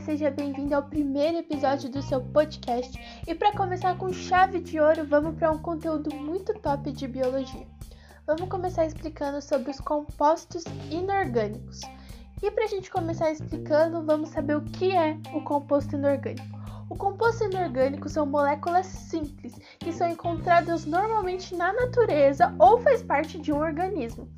seja bem-vindo ao primeiro episódio do seu podcast. E para começar com chave de ouro, vamos para um conteúdo muito top de biologia. Vamos começar explicando sobre os compostos inorgânicos. E para a gente começar explicando, vamos saber o que é o composto inorgânico. O composto inorgânico são moléculas simples que são encontradas normalmente na natureza ou faz parte de um organismo.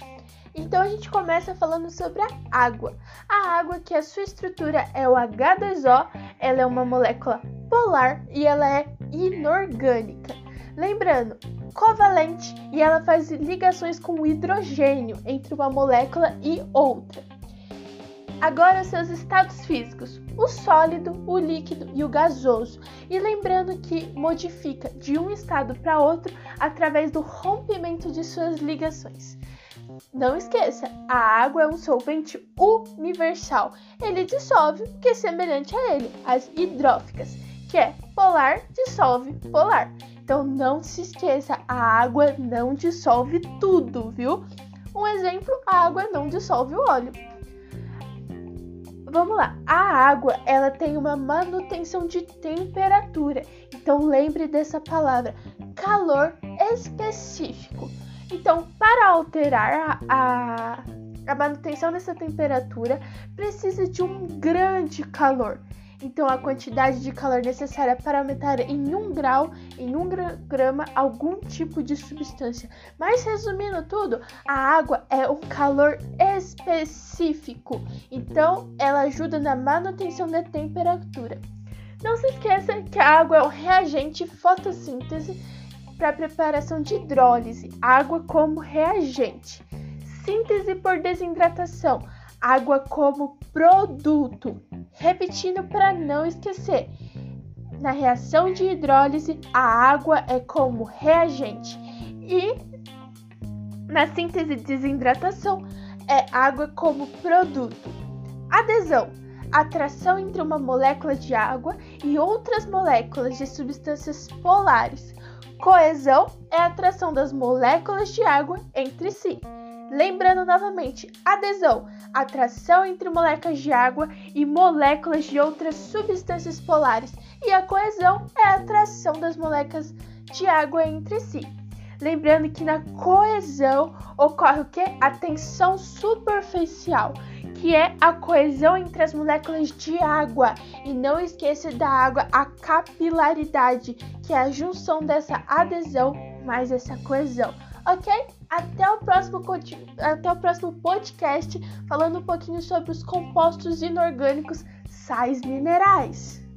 Então a gente começa falando sobre a água. A água, que a sua estrutura é o H2O, ela é uma molécula polar e ela é inorgânica. Lembrando, covalente e ela faz ligações com o hidrogênio entre uma molécula e outra. Agora seus estados físicos: o sólido, o líquido e o gasoso. E lembrando que modifica de um estado para outro através do rompimento de suas ligações. Não esqueça, a água é um solvente universal. Ele dissolve o que é semelhante a ele, as hidróficas, que é polar dissolve polar. Então não se esqueça, a água não dissolve tudo, viu? Um exemplo, a água não dissolve o óleo. Vamos lá, a água ela tem uma manutenção de temperatura. Então lembre dessa palavra, calor específico. Então, para alterar a, a manutenção dessa temperatura, precisa de um grande calor. Então, a quantidade de calor necessária para aumentar em 1 grau, em 1 grama, algum tipo de substância. Mas, resumindo tudo, a água é um calor específico. Então, ela ajuda na manutenção da temperatura. Não se esqueça que a água é um reagente fotossíntese para preparação de hidrólise, água como reagente. Síntese por desidratação, água como produto. Repetindo para não esquecer. Na reação de hidrólise, a água é como reagente. E na síntese de desidratação, é água como produto. Adesão atração entre uma molécula de água e outras moléculas de substâncias polares, Coesão é a atração das moléculas de água entre si. Lembrando novamente, adesão, atração entre moléculas de água e moléculas de outras substâncias polares, e a coesão é a atração das moléculas de água entre si. Lembrando que na coesão ocorre o que? A tensão superficial, que é a coesão entre as moléculas de água. E não esqueça da água a capilaridade, que é a junção dessa adesão mais essa coesão. Ok? Até o próximo, até o próximo podcast falando um pouquinho sobre os compostos inorgânicos sais minerais.